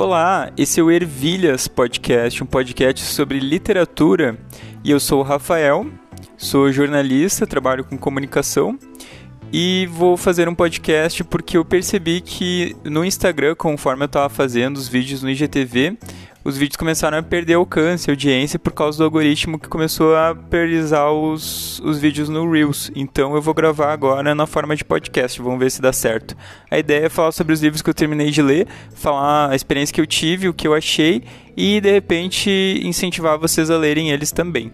Olá, esse é o Ervilhas Podcast, um podcast sobre literatura. E eu sou o Rafael, sou jornalista, trabalho com comunicação e vou fazer um podcast porque eu percebi que no Instagram, conforme eu estava fazendo os vídeos no IGTV, os vídeos começaram a perder alcance, audiência, por causa do algoritmo que começou a priorizar os, os vídeos no Reels. Então eu vou gravar agora na forma de podcast, vamos ver se dá certo. A ideia é falar sobre os livros que eu terminei de ler, falar a experiência que eu tive, o que eu achei e de repente incentivar vocês a lerem eles também.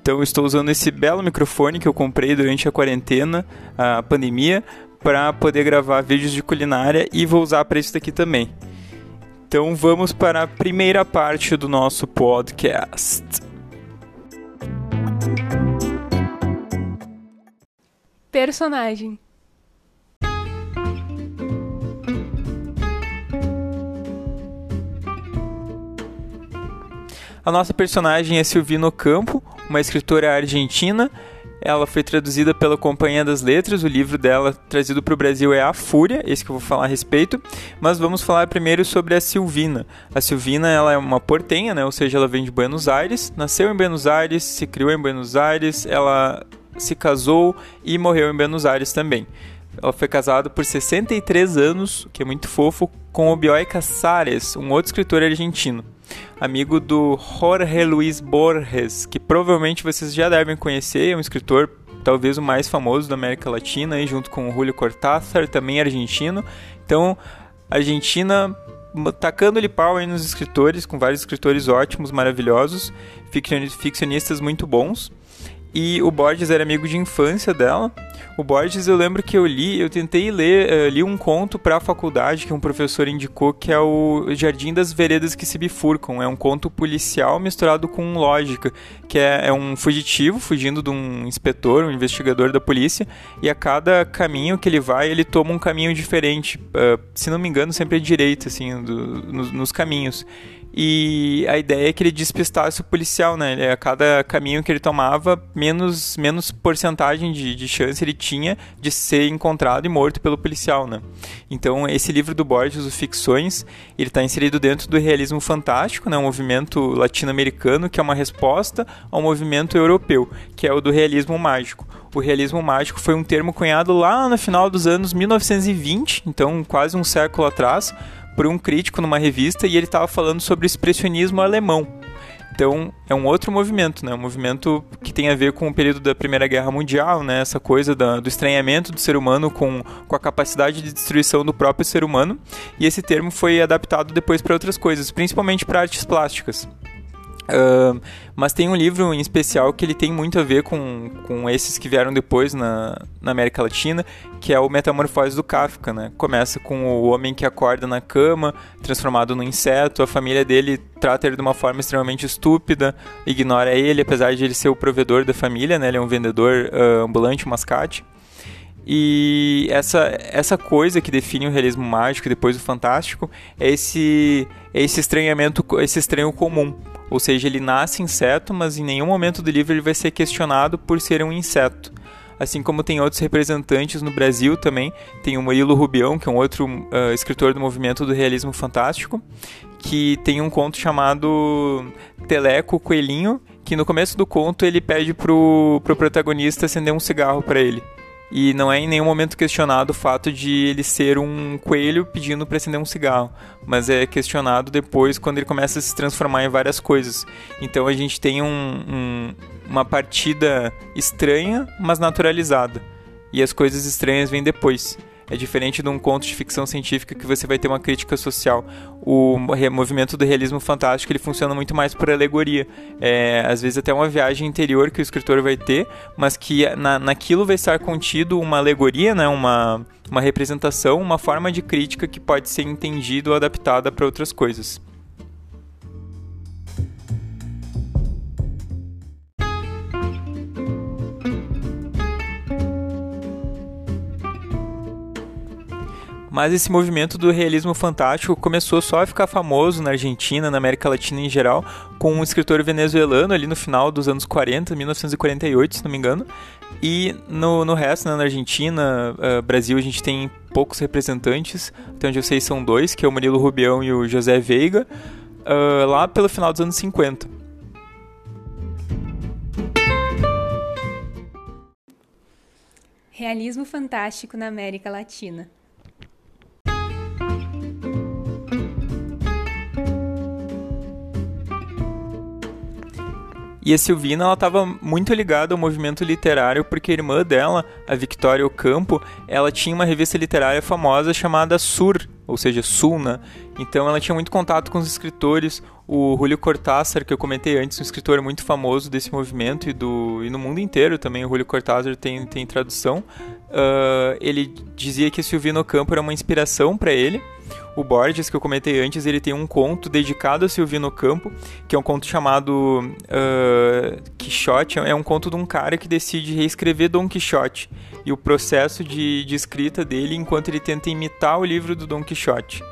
Então estou usando esse belo microfone que eu comprei durante a quarentena, a pandemia, para poder gravar vídeos de culinária e vou usar para isso daqui também. Então vamos para a primeira parte do nosso podcast. Personagem. A nossa personagem é Silvino Campo, uma escritora argentina ela foi traduzida pela Companhia das Letras, o livro dela trazido para o Brasil é A Fúria, esse que eu vou falar a respeito, mas vamos falar primeiro sobre a Silvina. A Silvina ela é uma portenha, né? ou seja, ela vem de Buenos Aires, nasceu em Buenos Aires, se criou em Buenos Aires, ela se casou e morreu em Buenos Aires também. Ela foi casada por 63 anos, que é muito fofo, com o Bioy Casares, um outro escritor argentino amigo do Jorge Luis Borges, que provavelmente vocês já devem conhecer, é um escritor talvez o mais famoso da América Latina, junto com o Julio Cortázar, também argentino. Então, Argentina tacando-lhe pau nos escritores, com vários escritores ótimos, maravilhosos, ficcionistas muito bons. E o Borges era amigo de infância dela. O Borges, eu lembro que eu li, eu tentei ler, uh, li um conto para a faculdade que um professor indicou, que é o Jardim das Veredas que se bifurcam. É um conto policial misturado com lógica, que é, é um fugitivo fugindo de um inspetor, um investigador da polícia, e a cada caminho que ele vai, ele toma um caminho diferente. Uh, se não me engano, sempre é direito, assim, do, nos caminhos. E a ideia é que ele despistasse o policial, né? A cada caminho que ele tomava, menos, menos porcentagem de, de chance ele tinha de ser encontrado e morto pelo policial, né? Então, esse livro do Borges, o Ficções, ele está inserido dentro do realismo fantástico, né? Um movimento latino-americano que é uma resposta ao movimento europeu, que é o do realismo mágico. O realismo mágico foi um termo cunhado lá no final dos anos 1920, então quase um século atrás, por um crítico numa revista e ele estava falando sobre o expressionismo alemão. Então, é um outro movimento, né? Um movimento que tem a ver com o período da Primeira Guerra Mundial, né? Essa coisa da, do estranhamento do ser humano com, com a capacidade de destruição do próprio ser humano. E esse termo foi adaptado depois para outras coisas, principalmente para artes plásticas. Uh, mas tem um livro em especial que ele tem muito a ver com, com esses que vieram depois na, na América Latina, que é o Metamorfose do Kafka, né? Começa com o homem que acorda na cama, transformado num inseto, a família dele trata ele de uma forma extremamente estúpida, ignora ele, apesar de ele ser o provedor da família, né? Ele é um vendedor uh, ambulante, um mascate. E essa, essa coisa que define o realismo mágico e depois o fantástico é esse, é esse estranhamento, esse estranho comum. Ou seja, ele nasce inseto, mas em nenhum momento do livro ele vai ser questionado por ser um inseto. Assim como tem outros representantes no Brasil também, tem o Murilo Rubião, que é um outro uh, escritor do movimento do realismo fantástico, que tem um conto chamado Teleco Coelhinho, que no começo do conto ele pede pro, pro protagonista acender um cigarro para ele. E não é em nenhum momento questionado o fato de ele ser um coelho pedindo para acender um cigarro, mas é questionado depois quando ele começa a se transformar em várias coisas. Então a gente tem um, um, uma partida estranha, mas naturalizada. E as coisas estranhas vêm depois. É diferente de um conto de ficção científica que você vai ter uma crítica social. O movimento do realismo fantástico ele funciona muito mais por alegoria. É, às vezes até uma viagem interior que o escritor vai ter, mas que na, naquilo vai estar contido uma alegoria, né, uma, uma representação, uma forma de crítica que pode ser entendida ou adaptada para outras coisas. Mas esse movimento do realismo fantástico começou só a ficar famoso na Argentina, na América Latina em geral, com um escritor venezuelano ali no final dos anos 40, 1948, se não me engano. E no, no resto, né, na Argentina, uh, Brasil, a gente tem poucos representantes, até onde eu sei são dois, que é o Murilo Rubião e o José Veiga, uh, lá pelo final dos anos 50. Realismo fantástico na América Latina. E a Silvina, ela estava muito ligada ao movimento literário porque a irmã dela, a Victoria Ocampo, ela tinha uma revista literária famosa chamada Sur, ou seja, Sulna. Então ela tinha muito contato com os escritores. O Julio Cortázar, que eu comentei antes, um escritor muito famoso desse movimento e, do, e no mundo inteiro também, o Julio Cortázar tem, tem tradução. Uh, ele dizia que a Silvina Ocampo era uma inspiração para ele o Borges, que eu comentei antes, ele tem um conto dedicado a Silvino Campo, que é um conto chamado uh, Quixote. É um conto de um cara que decide reescrever Dom Quixote e o processo de, de escrita dele enquanto ele tenta imitar o livro do Dom Quixote.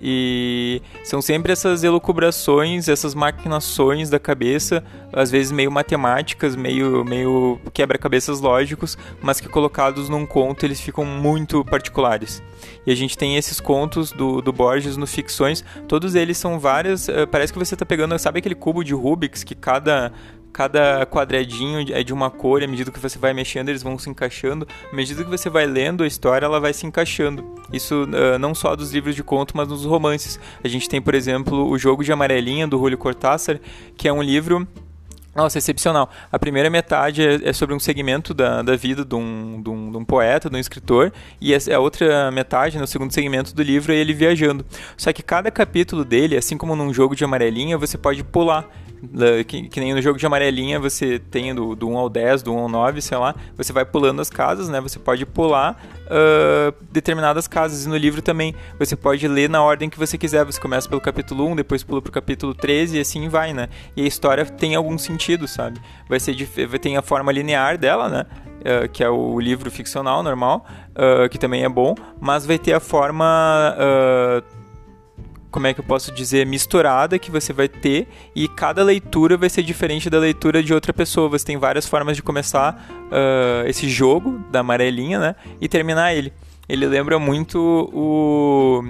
E são sempre essas elucubrações, essas maquinações da cabeça, às vezes meio matemáticas, meio, meio quebra-cabeças lógicos, mas que colocados num conto eles ficam muito particulares. E a gente tem esses contos do, do Borges no Ficções, todos eles são várias. Uh, parece que você está pegando, sabe aquele cubo de Rubik's que cada cada quadradinho é de uma cor, à medida que você vai mexendo, eles vão se encaixando. À medida que você vai lendo a história, ela vai se encaixando. Isso uh, não só dos livros de conto, mas nos romances. A gente tem, por exemplo, O Jogo de Amarelinha, do Julio Cortázar, que é um livro nossa, excepcional. A primeira metade é, é, sobre um segmento da, da vida de um, de, um, de um poeta, de um escritor, e a outra metade, no segundo segmento do livro, é ele viajando. Só que cada capítulo dele, assim como num jogo de amarelinha, você pode pular que, que, nem no jogo de amarelinha você tem do, do 1 ao 10, do 1 ao 9, sei lá, você vai pulando as casas, né? Você pode pular uh, determinadas casas. E no livro também você pode ler na ordem que você quiser. Você começa pelo capítulo 1, depois pula pro capítulo 13 e assim vai, né? E a história tem algum sentido, sabe? Vai ser a forma linear dela, né? Uh, que é o livro ficcional normal, uh, que também é bom, mas vai ter a forma como é que eu posso dizer, misturada que você vai ter e cada leitura vai ser diferente da leitura de outra pessoa. Você tem várias formas de começar uh, esse jogo da amarelinha, né? E terminar ele. Ele lembra muito o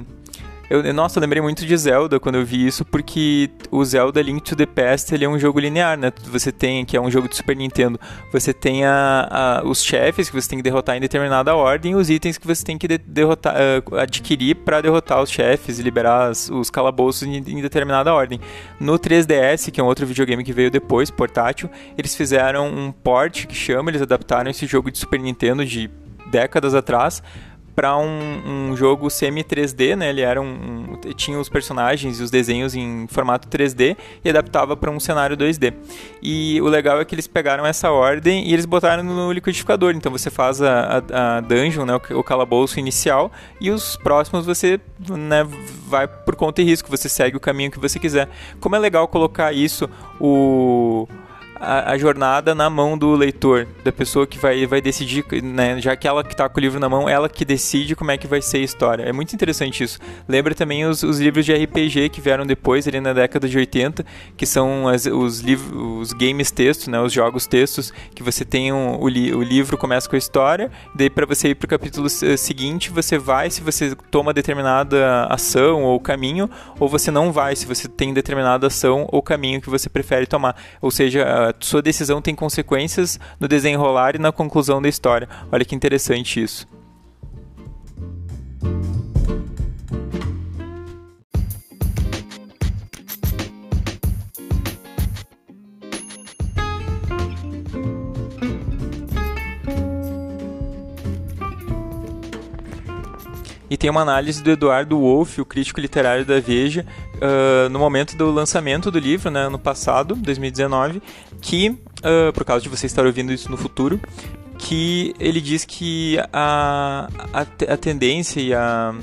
eu, nossa, eu lembrei muito de Zelda quando eu vi isso, porque o Zelda Link to the Past ele é um jogo linear, né? Você tem, que é um jogo de Super Nintendo, você tem a, a os chefes que você tem que derrotar em determinada ordem os itens que você tem que de, derrotar, uh, adquirir para derrotar os chefes e liberar as, os calabouços em, em, determinada ordem. No 3DS, que é um outro videogame que veio depois, portátil, eles fizeram um port que chama, eles adaptaram esse jogo de Super Nintendo de décadas atrás para um, um, jogo semi 3D, né? Ele era um, um, tinha os personagens e os desenhos em formato 3D e adaptava para um cenário 2D. E o legal é que eles pegaram essa ordem e eles botaram no liquidificador. Então você faz a, a, a dungeon, né? O, o, calabouço inicial e os próximos você né, vai por conta e risco. Você segue o caminho que você quiser. Como é legal colocar isso o a, a, jornada na mão do leitor, da pessoa que vai, vai decidir, né? Já que ela que está com o livro na mão, ela que decide como é que vai ser a história. É muito interessante isso. Lembra também os, os livros de RPG que vieram depois, ali na década de 80, que são as, os, os games textos, né? Os jogos textos, que você tem um, o, li, o livro começa com a história, daí para você ir para o capítulo seguinte, você vai se você toma determinada ação ou caminho, ou você não vai se você tem determinada ação ou caminho que você prefere tomar. Ou seja, sua decisão tem consequências no desenrolar e na conclusão da história. Olha que interessante isso. E tem uma análise do Eduardo Wolff, o crítico literário da Veja, uh, no momento do lançamento do livro, né, ano passado, 2019, que, uh, por causa de você estar ouvindo isso no futuro, que ele diz que a, a, a tendência e a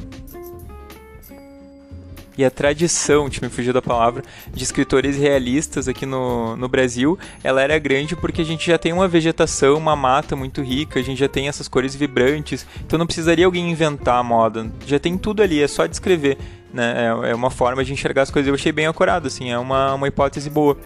e a tradição, tipo, me fugiu da palavra, de escritores realistas aqui no, no Brasil, ela era grande porque a gente já tem uma vegetação, uma mata muito rica, a gente já tem essas cores vibrantes, então não precisaria alguém inventar a moda, já tem tudo ali, é só descrever, né? É, é uma forma de enxergar as coisas. Eu achei bem acurado, assim, é uma, uma hipótese boa.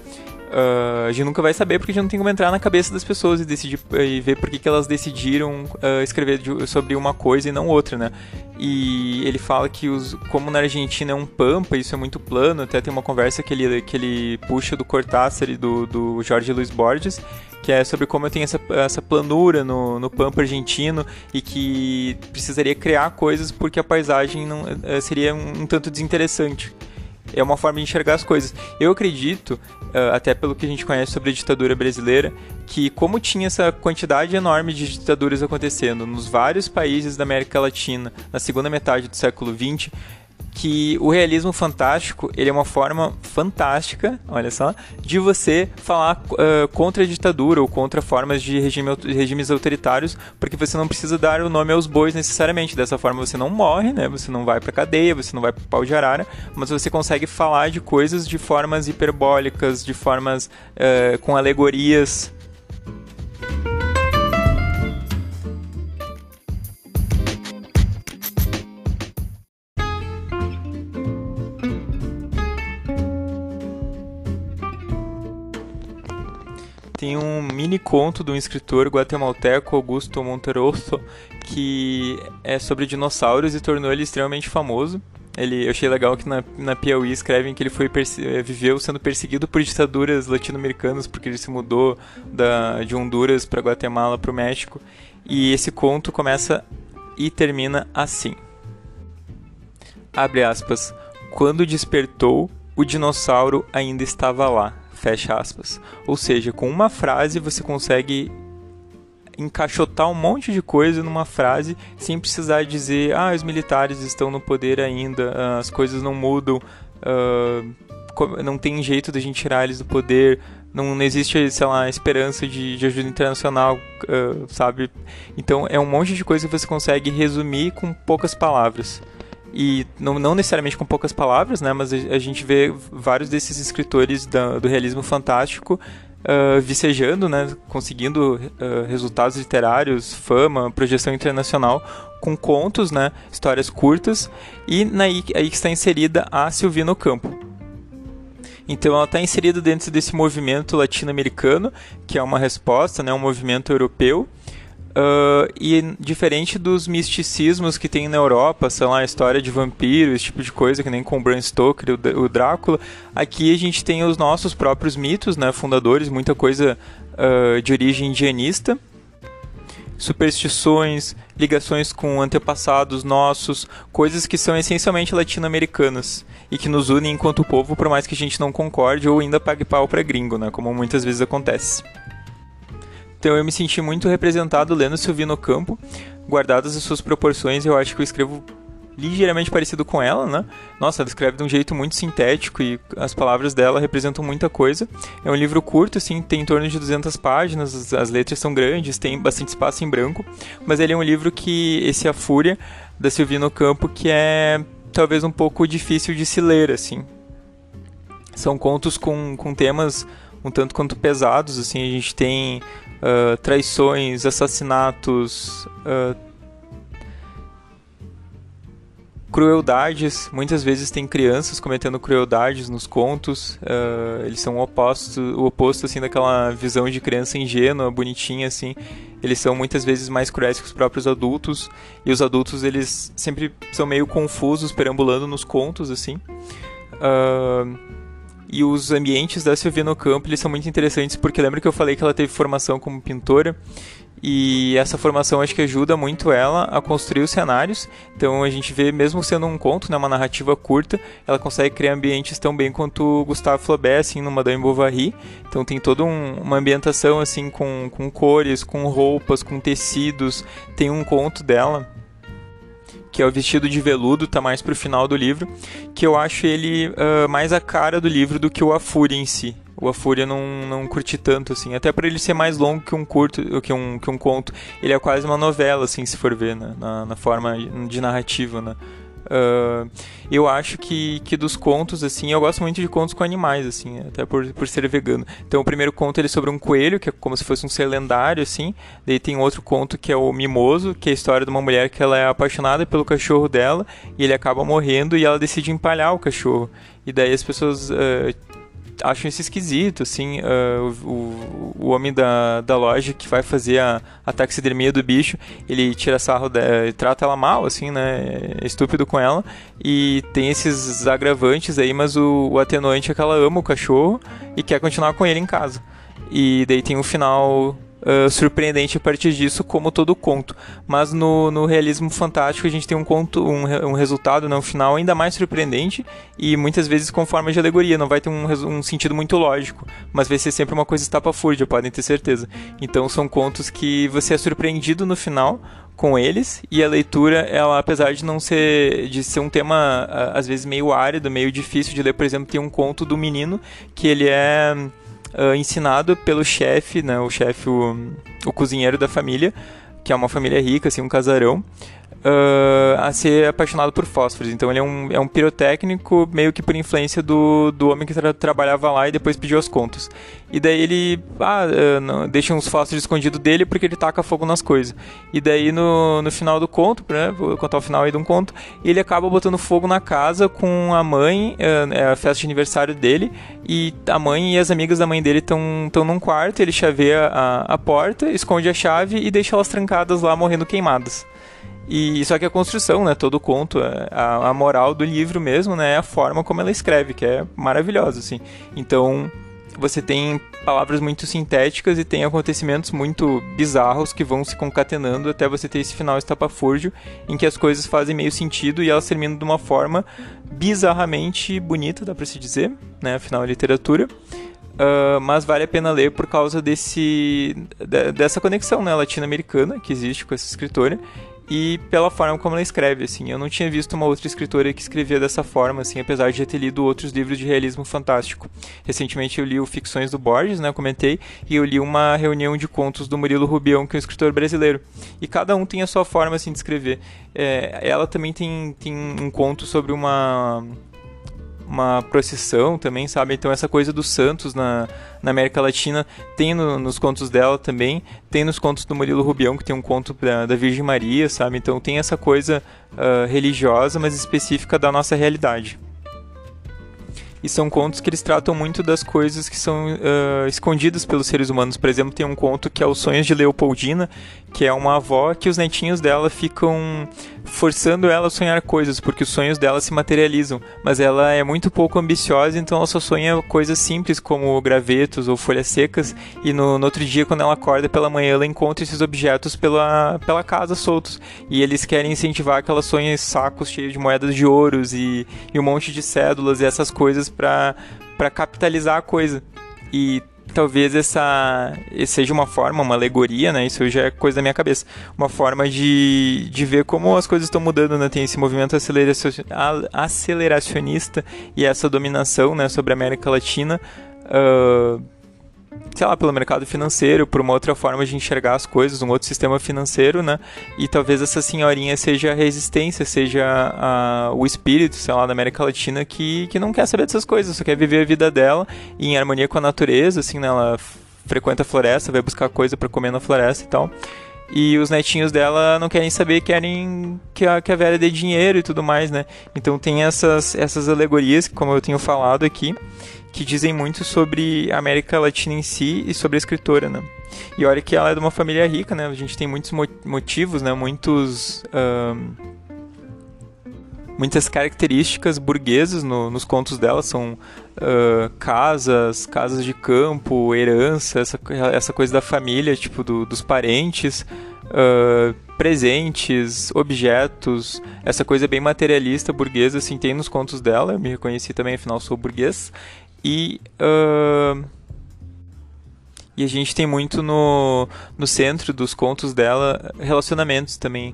Uh, a gente nunca vai saber porque a gente não tem como entrar na cabeça das pessoas e decidir e ver por que, que elas decidiram uh, escrever de, sobre uma coisa e não outra, né? E ele fala que os, como na Argentina é um pampa, isso é muito plano, até tem uma conversa que ele, que ele puxa do Cortázar e do, do Jorge Luiz Borges, que é sobre como eu tenho essa, essa planura no, no pampa argentino e que precisaria criar coisas porque a paisagem não, uh, seria um, um tanto desinteressante é uma forma de enxergar as coisas. Eu acredito, uh, até pelo que a gente conhece sobre a ditadura brasileira, que como tinha essa quantidade enorme de ditaduras acontecendo nos vários países da América Latina na segunda metade do século XX, que o realismo fantástico ele é uma forma fantástica, olha só, de você falar uh, contra a ditadura ou contra formas de regime, regimes autoritários, porque você não precisa dar o nome aos bois necessariamente. Dessa forma você não morre, né? Você não vai para cadeia, você não vai para pau de arara, mas você consegue falar de coisas de formas hiperbólicas, de formas uh, com alegorias tem um mini conto do escritor guatemalteco Augusto Monterosso que é sobre dinossauros e tornou ele extremamente famoso. Ele, eu achei legal que na, na Piauí escrevem que ele foi eh, viveu sendo perseguido por ditaduras latino-americanas porque ele se mudou da, de Honduras para Guatemala para o México. E esse conto começa e termina assim. Abre aspas. Quando despertou, o dinossauro ainda estava lá. Fecha aspas. Ou seja, com uma frase você consegue encaixotar um monte de coisa numa frase sem precisar dizer ah, os militares estão no poder ainda, ah, as coisas não mudam, uh, não tem jeito da gente tirar eles do poder, não, não existe, sei lá, esperança de, de ajuda internacional, uh, sabe? Então é um monte de coisa que você consegue resumir com poucas palavras e não, não, necessariamente com poucas palavras, né, mas a, gente vê vários desses escritores da, do realismo fantástico uh, vicejando, né, conseguindo uh, resultados literários, fama, projeção internacional com contos, né, histórias curtas e naí, aí que está inserida a Silvina Campo. Então ela está inserida dentro desse movimento latino-americano, que é uma resposta, né, um movimento europeu, Uh, e diferente dos misticismos que tem na Europa, sei lá, a história de vampiros, esse tipo de coisa, que nem com o Bram Stoker e o, Drácula, aqui a gente tem os nossos próprios mitos, né, fundadores, muita coisa uh, de origem indianista, superstições, ligações com antepassados nossos, coisas que são essencialmente latino-americanas e que nos unem enquanto povo, por mais que a gente não concorde ou ainda pague pau para gringo, né, como muitas vezes acontece. Então eu me senti muito representado lendo Silvino Campo, guardadas as suas proporções, eu acho que eu escrevo ligeiramente parecido com ela, né? Nossa, ela escreve de um jeito muito sintético e as palavras dela representam muita coisa. É um livro curto, assim, tem em torno de 200 páginas, as letras são grandes, tem bastante espaço em branco, mas ele é um livro que esse A Fúria da Silvino Campo que é talvez um pouco difícil de se ler, assim. São contos com, com temas um tanto quanto pesados, assim, a gente tem uh, traições, assassinatos, uh, crueldades. Muitas vezes tem crianças cometendo crueldades nos contos. Uh, eles são o oposto, o oposto assim daquela visão de criança ingênua, bonitinha assim. Eles são muitas vezes mais cruéis que os próprios adultos e os adultos eles sempre são meio confusos perambulando nos contos assim. Uh, e os ambientes da Silvia no campo eles são muito interessantes porque lembra que eu falei que ela teve formação como pintora e essa formação acho que ajuda muito ela a construir os cenários. Então a gente vê, mesmo sendo um conto, né, uma narrativa curta, ela consegue criar ambientes tão bem quanto Gustave Flaubert, assim, no Madame Bovary. Então tem toda um, uma ambientação assim com, com cores, com roupas, com tecidos. Tem um conto dela que é o vestido de veludo, tá mais pro final do livro, que eu acho ele uh, mais a cara do livro do que o A Fúria em si. O A Fúria não, não curti tanto, assim. Até para ele ser mais longo que um curto, que um, que um conto. Ele é quase uma novela, assim, se for ver, né? na, na forma de narrativa, né? Uh, eu acho que, que dos contos, assim, eu gosto muito de contos com animais, assim, até por, por ser vegano. Então, o primeiro conto ele é sobre um coelho, que é como se fosse um ser lendário, assim. Daí tem outro conto que é o Mimoso, que é a história de uma mulher que ela é apaixonada pelo cachorro dela e ele acaba morrendo e ela decide empalhar o cachorro. E daí as pessoas uh, acham isso esquisito, assim, uh, o, o homem da, da loja que vai fazer a, a taxidermia do bicho, ele tira sarro, de, trata ela mal, assim, né, é estúpido com ela, e tem esses agravantes aí, mas o, o atenuante é que ela ama o cachorro e quer continuar com ele em casa. E daí tem um final surpreendente a partir disso, como todo conto. Mas no, no realismo fantástico a gente tem um conto, um, um resultado, né, um final ainda mais surpreendente e muitas vezes com forma de alegoria. Não vai ter um, um sentido muito lógico, mas vai ser sempre uma coisa estapafúrdia, podem ter certeza. Então são contos que você é surpreendido no final com eles e a leitura ela apesar de não ser de ser um tema às vezes meio árido meio difícil de ler por exemplo tem um conto do menino que ele é uh, ensinado pelo chefe, né, o chefe, o, o cozinheiro da família, que é uma família rica, assim, um casarão, uh, a ser apaixonado por fósforos. Então ele é um, é um pirotécnico meio que por influência do, do homem que tra trabalhava lá e depois pediu as contas. E daí ele ah, uh, não, deixa uns fósforos escondidos dele porque ele taca fogo nas coisas. E daí no, no final do conto, né, vou contar o final aí de um conto, ele acaba botando fogo na casa com a mãe, uh, é a festa de aniversário dele, e a mãe e as amigas da mãe dele estão num quarto, ele chaveia a, a porta, esconde a chave e deixa elas trancadas lá morrendo queimadas. E só que a construção, né, todo o conto, é, a, a moral do livro mesmo, né, é a forma como ela escreve, que é maravilhosa, assim. Então, você tem palavras muito sintéticas e tem acontecimentos muito bizarros que vão se concatenando até você ter esse final estapafúrdio em que as coisas fazem meio sentido e elas terminam de uma forma bizarramente bonita, dá para se dizer, né, afinal é literatura. Uh, mas vale a pena ler por causa desse dessa conexão né, latino-americana que existe com essa escritora e pela forma como ela escreve, assim. Eu não tinha visto uma outra escritora que escrevia dessa forma, assim, apesar de já ter lido outros livros de realismo fantástico. Recentemente eu li o Ficções do Borges, né, eu comentei, e eu li uma reunião de contos do Murilo Rubião, que é um escritor brasileiro. E cada um tem a sua forma, assim, de escrever. É, ela também tem, tem um conto sobre uma uma procissão também, sabe? Então essa coisa dos santos na, na América Latina tem no, nos contos dela também, tem nos contos do Murilo Rubião, que tem um conto da, Virgem Maria, sabe? Então tem essa coisa uh, religiosa, mas específica da nossa realidade. E são contos que eles tratam muito das coisas que são uh, escondidas pelos seres humanos. Por exemplo, tem um conto que é Os Sonhos de Leopoldina, que é uma avó que os netinhos dela ficam forçando ela a sonhar coisas, porque os sonhos dela se materializam. Mas ela é muito pouco ambiciosa, então ela só sonha coisas simples como gravetos ou folhas secas. E no, no outro dia, quando ela acorda pela manhã, ela encontra esses objetos pela, pela casa soltos. E eles querem incentivar que ela sonhe sacos cheios de moedas de ouros e, e um monte de cédulas e essas coisas para capitalizar a coisa. E talvez essa seja uma forma, uma alegoria, né? Isso já é coisa da minha cabeça. Uma forma de, de ver como as coisas estão mudando, né? Tem esse movimento aceleracionista e essa dominação, né, sobre a América Latina. Uh, sei lá, pelo mercado financeiro, por uma outra forma de enxergar as coisas, um outro sistema financeiro, né? E talvez essa senhorinha seja a resistência, seja a, o espírito, sei lá, da América Latina que, que não quer saber dessas coisas, só quer viver a vida dela em harmonia com a natureza, assim, né? Ela frequenta a floresta, vai buscar coisa para comer na floresta e tal. E os netinhos dela não querem saber, querem que a, que a velha dê dinheiro e tudo mais, né? Então tem essas, essas alegorias, como eu tenho falado aqui, que dizem muito sobre a América Latina em si e sobre a escritora, né? E olha que ela é de uma família rica, né? A gente tem muitos motivos, né? Muitos... muitas características burguesas no, nos contos dela são uh, casas, casas de campo, herança, essa, essa coisa da família, tipo do, dos parentes, uh, presentes, objetos, essa coisa bem materialista, burguesa, assim, tem nos contos dela. Eu me reconheci também, afinal sou burguês. E. Uh, e a gente tem muito no, no centro dos contos dela relacionamentos também.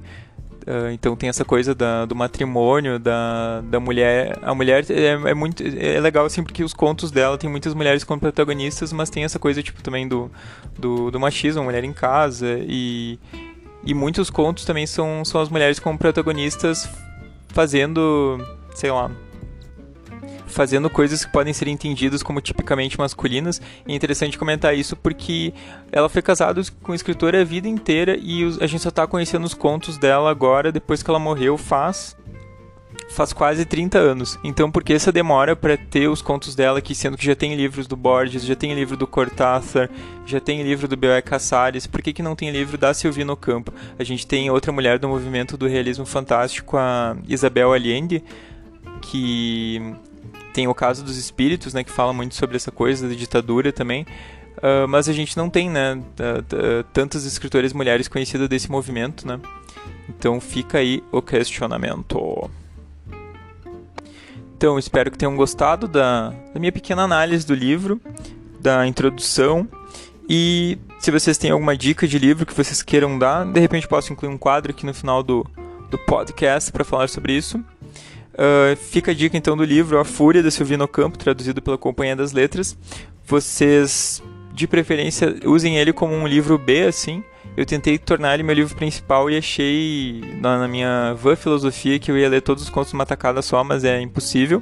Uh, então tem essa coisa da, do matrimônio, da, da mulher. A mulher é, é, muito. É legal assim porque os contos dela tem muitas mulheres como protagonistas, mas tem essa coisa tipo também do, do, do machismo, mulher em casa. E, e muitos contos também são, são as mulheres como protagonistas fazendo, sei lá, fazendo coisas que podem ser entendidas como tipicamente masculinas. É interessante comentar isso porque ela foi casada com o escritor a vida inteira e a gente só está conhecendo os contos dela agora, depois que ela morreu, faz faz quase 30 anos. Então, por que essa demora para ter os contos dela aqui, sendo que já tem livros do Borges, já tem livro do Cortázar, já tem livro do B.O.E. Casares, por que, que não tem livro da Silvina Campo? A gente tem outra mulher do movimento do realismo fantástico, a Isabel Allende, que tem o caso dos espíritos, né, que fala muito sobre essa coisa da ditadura também. Uh, mas a gente não tem, né, tantas escritoras mulheres conhecidas desse movimento, né? Então fica aí o questionamento. Então, espero que tenham gostado da, da minha pequena análise do livro, da introdução. E se vocês têm alguma dica de livro que vocês queiram dar, de repente posso incluir um quadro aqui no final do, do podcast para falar sobre isso. Uh, fica a dica então do livro A Fúria da Silvino Campo, traduzido pela Companhia das Letras. Vocês, de preferência, usem ele como um livro B, assim, eu tentei tornar ele meu livro principal e achei na, na minha vã filosofia que eu ia ler todos os contos numa tacada só, mas é impossível.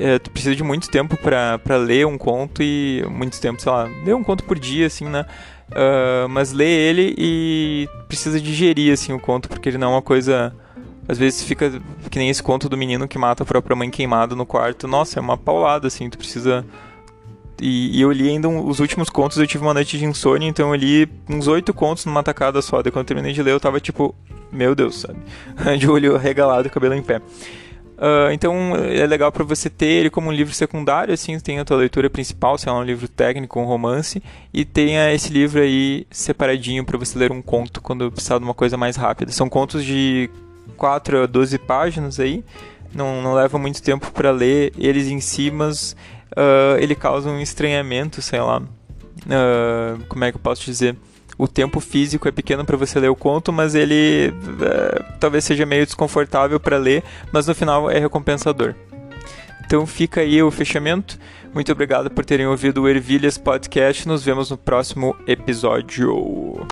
É, tu precisa de muito tempo para ler um conto e muito tempo, sei lá, ler um conto por dia, assim, né? Uh, mas ler ele e precisa digerir, assim, o conto, porque ele não é uma coisa... Às vezes fica que nem esse conto do menino que mata a própria mãe queimado no quarto. Nossa, é uma paulada, assim, tu precisa e, e, eu li ainda os últimos contos, eu tive uma noite de insônia, então eu li uns oito contos numa tacada só. Daí quando eu terminei de ler, eu tava tipo, meu Deus, sabe? de olho regalado, cabelo em pé. Uh, então é legal para você ter ele como um livro secundário, assim, tem a tua leitura principal, se é um livro técnico, um romance, e tenha esse livro aí separadinho para você ler um conto quando precisar de uma coisa mais rápida. São contos de 4 a 12 páginas aí, não, não leva muito tempo para ler eles em si, mas uh, ele causa um estranhamento, sei lá. Uh, como é que eu posso dizer? O tempo físico é pequeno para você ler o conto, mas ele uh, talvez seja meio desconfortável para ler, mas no final é recompensador. Então fica aí o fechamento. Muito obrigado por terem ouvido o Ervilhas Podcast. Nos vemos no próximo episódio.